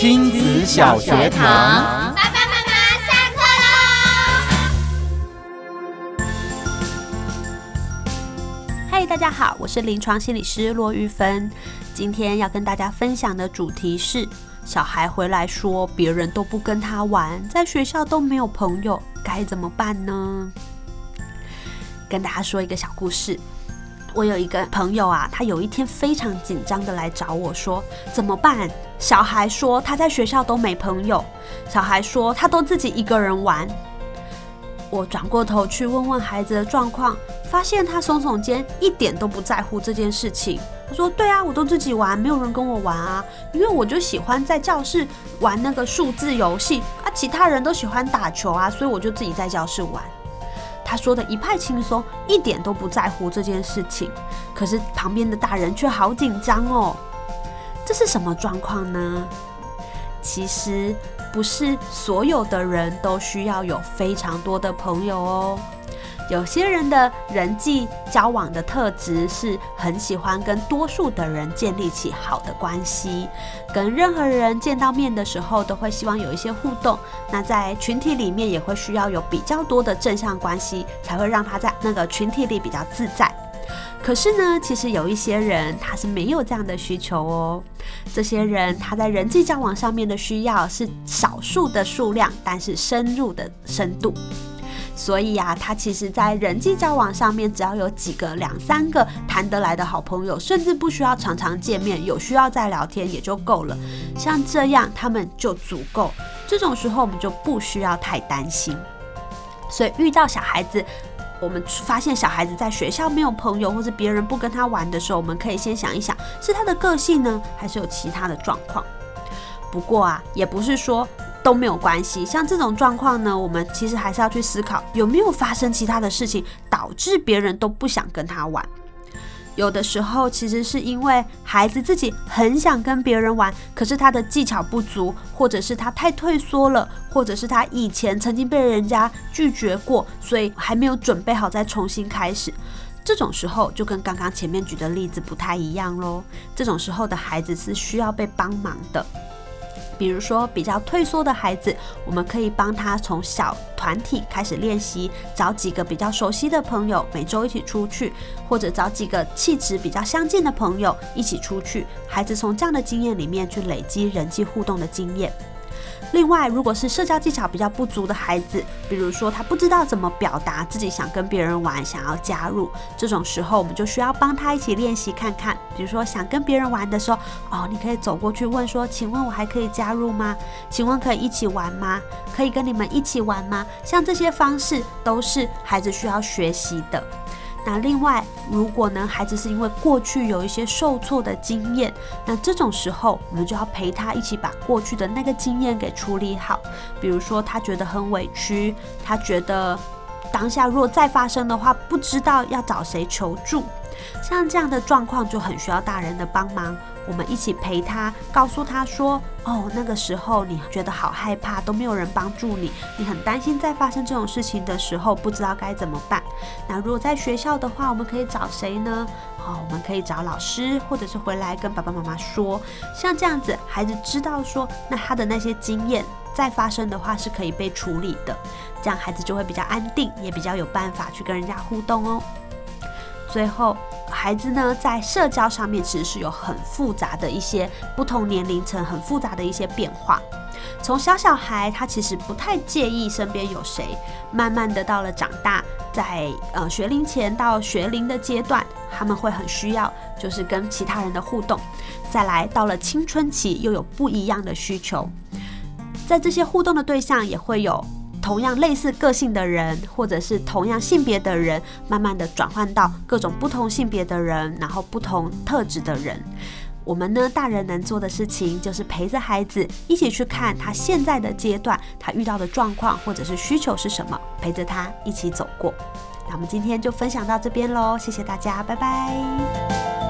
亲子小学堂，爸爸妈妈下课喽！嗨，大家好，我是临床心理师骆玉芬。今天要跟大家分享的主题是：小孩回来说别人都不跟他玩，在学校都没有朋友，该怎么办呢？跟大家说一个小故事。我有一个朋友啊，他有一天非常紧张的来找我说：“怎么办？小孩说他在学校都没朋友，小孩说他都自己一个人玩。”我转过头去问问孩子的状况，发现他耸耸肩，一点都不在乎这件事情。他说：“对啊，我都自己玩，没有人跟我玩啊，因为我就喜欢在教室玩那个数字游戏啊，其他人都喜欢打球啊，所以我就自己在教室玩。”他说的一派轻松，一点都不在乎这件事情。可是旁边的大人却好紧张哦。这是什么状况呢？其实不是所有的人都需要有非常多的朋友哦。有些人的人际交往的特质是很喜欢跟多数的人建立起好的关系，跟任何人见到面的时候都会希望有一些互动。那在群体里面也会需要有比较多的正向关系，才会让他在那个群体里比较自在。可是呢，其实有一些人他是没有这样的需求哦。这些人他在人际交往上面的需要是少数的数量，但是深入的深度。所以啊，他其实，在人际交往上面，只要有几个、两三个谈得来的好朋友，甚至不需要常常见面，有需要再聊天也就够了。像这样，他们就足够。这种时候，我们就不需要太担心。所以，遇到小孩子，我们发现小孩子在学校没有朋友，或是别人不跟他玩的时候，我们可以先想一想，是他的个性呢，还是有其他的状况？不过啊，也不是说。都没有关系，像这种状况呢，我们其实还是要去思考有没有发生其他的事情，导致别人都不想跟他玩。有的时候其实是因为孩子自己很想跟别人玩，可是他的技巧不足，或者是他太退缩了，或者是他以前曾经被人家拒绝过，所以还没有准备好再重新开始。这种时候就跟刚刚前面举的例子不太一样喽。这种时候的孩子是需要被帮忙的。比如说比较退缩的孩子，我们可以帮他从小团体开始练习，找几个比较熟悉的朋友，每周一起出去，或者找几个气质比较相近的朋友一起出去。孩子从这样的经验里面去累积人际互动的经验。另外，如果是社交技巧比较不足的孩子，比如说他不知道怎么表达自己想跟别人玩，想要加入，这种时候我们就需要帮他一起练习看看。比如说想跟别人玩的时候，哦，你可以走过去问说：“请问我还可以加入吗？请问可以一起玩吗？可以跟你们一起玩吗？”像这些方式都是孩子需要学习的。那另外，如果呢，孩子是因为过去有一些受挫的经验，那这种时候我们就要陪他一起把过去的那个经验给处理好。比如说，他觉得很委屈，他觉得当下如果再发生的话，不知道要找谁求助，像这样的状况就很需要大人的帮忙。我们一起陪他，告诉他说：“哦，那个时候你觉得好害怕，都没有人帮助你，你很担心再发生这种事情的时候，不知道该怎么办。那如果在学校的话，我们可以找谁呢？哦，我们可以找老师，或者是回来跟爸爸妈妈说。像这样子，孩子知道说，那他的那些经验再发生的话是可以被处理的，这样孩子就会比较安定，也比较有办法去跟人家互动哦。最后。”孩子呢，在社交上面其实是有很复杂的一些不同年龄层很复杂的一些变化。从小小孩，他其实不太介意身边有谁，慢慢的到了长大，在呃学龄前到学龄的阶段，他们会很需要就是跟其他人的互动。再来到了青春期，又有不一样的需求，在这些互动的对象也会有。同样类似个性的人，或者是同样性别的人，慢慢的转换到各种不同性别的人，然后不同特质的人。我们呢，大人能做的事情就是陪着孩子一起去看他现在的阶段，他遇到的状况或者是需求是什么，陪着他一起走过。那我们今天就分享到这边喽，谢谢大家，拜拜。